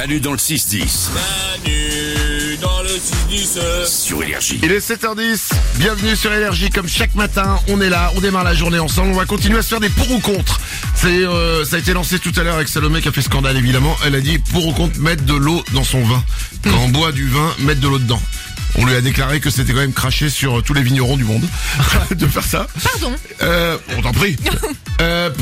Manu dans le 6-10. Manu dans le 6-10. Sur Énergie. Il est 7h10, bienvenue sur Énergie, comme chaque matin, on est là, on démarre la journée ensemble, on va continuer à se faire des pour ou contre. C'est, euh, ça a été lancé tout à l'heure avec Salomé qui a fait scandale évidemment, elle a dit pour ou contre mettre de l'eau dans son vin. Quand on boit du vin, mettre de l'eau dedans. On lui a déclaré que c'était quand même craché sur tous les vignerons du monde de faire ça. Pardon. Euh, on t'en prie.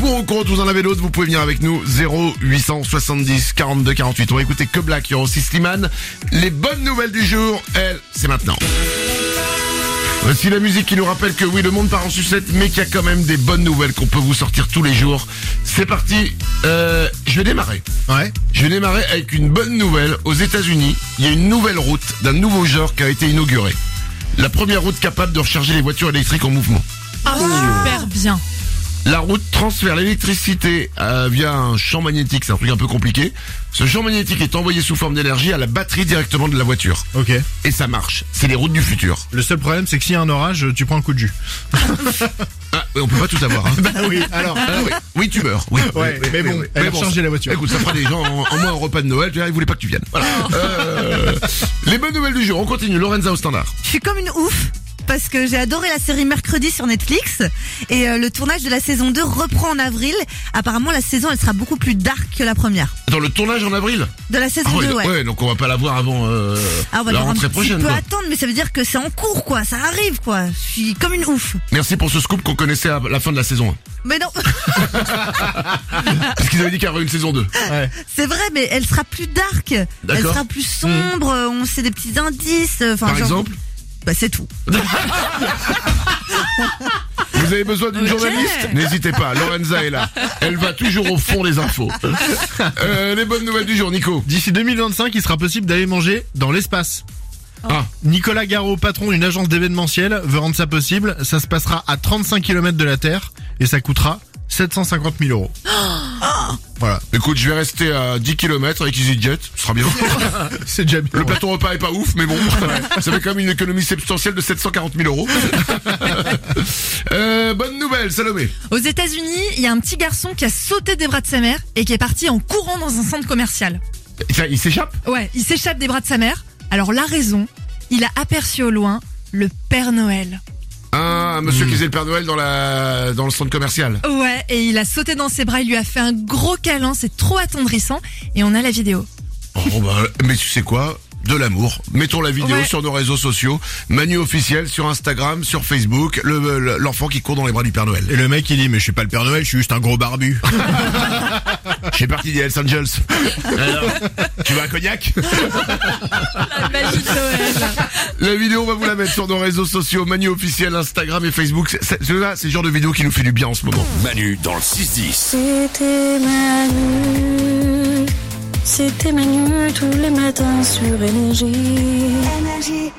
Pour ou contre, vous en avez d'autres, vous pouvez venir avec nous. 0 870 42 48. On va écouter que Black, il y aura aussi Slimane. Les bonnes nouvelles du jour, elles, c'est maintenant. Voici la musique qui nous rappelle que oui, le monde part en sucette, mais qu'il y a quand même des bonnes nouvelles qu'on peut vous sortir tous les jours. C'est parti. Euh, je vais démarrer. Ouais. Je vais démarrer avec une bonne nouvelle. Aux États-Unis, il y a une nouvelle route d'un nouveau genre qui a été inaugurée. La première route capable de recharger les voitures électriques en mouvement. Ah, super bien. La route transfère l'électricité euh, via un champ magnétique, c'est un truc un peu compliqué. Ce champ magnétique est envoyé sous forme d'énergie à la batterie directement de la voiture. Ok. Et ça marche. C'est les routes du futur. Le seul problème, c'est que s'il y a un orage, tu prends un coup de jus. Ah, ouais, on peut pas tout avoir. Hein. Bah oui. Alors. Ah oui. oui, tu meurs. Oui, Ouais, oui, mais oui, bon, oui. elle a bon, rechargé la voiture. Écoute, ça fera des gens en, en moins un repas de Noël. Tu vois, ils voulaient pas que tu viennes. Voilà. Euh, les bonnes nouvelles du jour. On continue. Lorenza au standard. Je suis comme une ouf parce que j'ai adoré la série Mercredi sur Netflix et euh, le tournage de la saison 2 reprend en avril. Apparemment la saison elle sera beaucoup plus dark que la première. Dans le tournage en avril. De la saison Ah ouais, 2 ouais. ouais, donc on va pas la voir avant euh, Ah, on va la un rentrée petit prochaine. peu quoi. attendre mais ça veut dire que c'est en cours quoi, ça arrive quoi. Je suis comme une ouf. Merci pour ce scoop qu'on connaissait à la fin de la saison 1. Mais non, Parce qu'ils avaient dit qu'il y aurait une saison 2. Ouais. c'est vrai mais elle sera plus dark. Elle sera plus sombre, on sait des petits indices. euh, Par genre- exemple Bah c'est tout. Vous avez besoin d'une journaliste N'hésitez pas, Lorenza est là. Elle va toujours au fond des infos. Euh, les bonnes nouvelles du jour, Nico. D'ici 2025, il sera possible d'aller manger dans l'espace. Ah, Nicolas Garot, patron d'une agence d'événementiel, veut rendre ça possible. Ça se passera à 35 km de la Terre et ça coûtera 750 000 euros. Voilà. écoute, je vais rester à 10 km avec EasyJet, ce sera bien. C'est déjà bien. Le plateau repas est pas ouf, mais bon, ça fait quand même une économie substantielle de 740 000 euros. euh, bonne nouvelle, Salomé. Aux États-Unis, il y a un petit garçon qui a sauté des bras de sa mère et qui est parti en courant dans un centre commercial. Il s'échappe? Ouais, il s'échappe des bras de sa mère. Alors la raison, il a aperçu au loin le Père Noël. Un monsieur qui faisait le Père Noël dans la dans le centre commercial. Ouais, et il a sauté dans ses bras, il lui a fait un gros câlin, c'est trop attendrissant. Et on a la vidéo. Oh bah, mais tu sais quoi? De l'amour. Mettons la vidéo Ouais. sur nos réseaux sociaux. Manu officiel sur Instagram, sur Facebook. le- le- L'enfant qui court dans les bras du Père Noël. Et le mec il dit mais je suis pas le Père Noël, je suis juste un gros barbu. Je suis parti des Hells Angels. Alors, tu veux un cognac? La vidéo, on va vous la mettre sur nos réseaux sociaux. Manu officiel, Instagram et Facebook. C'est- le genre de vidéo qui nous fait du bien en ce moment. Manu dans le 6-10. C'était Manu, c'était Manu tous les matins sur énergie.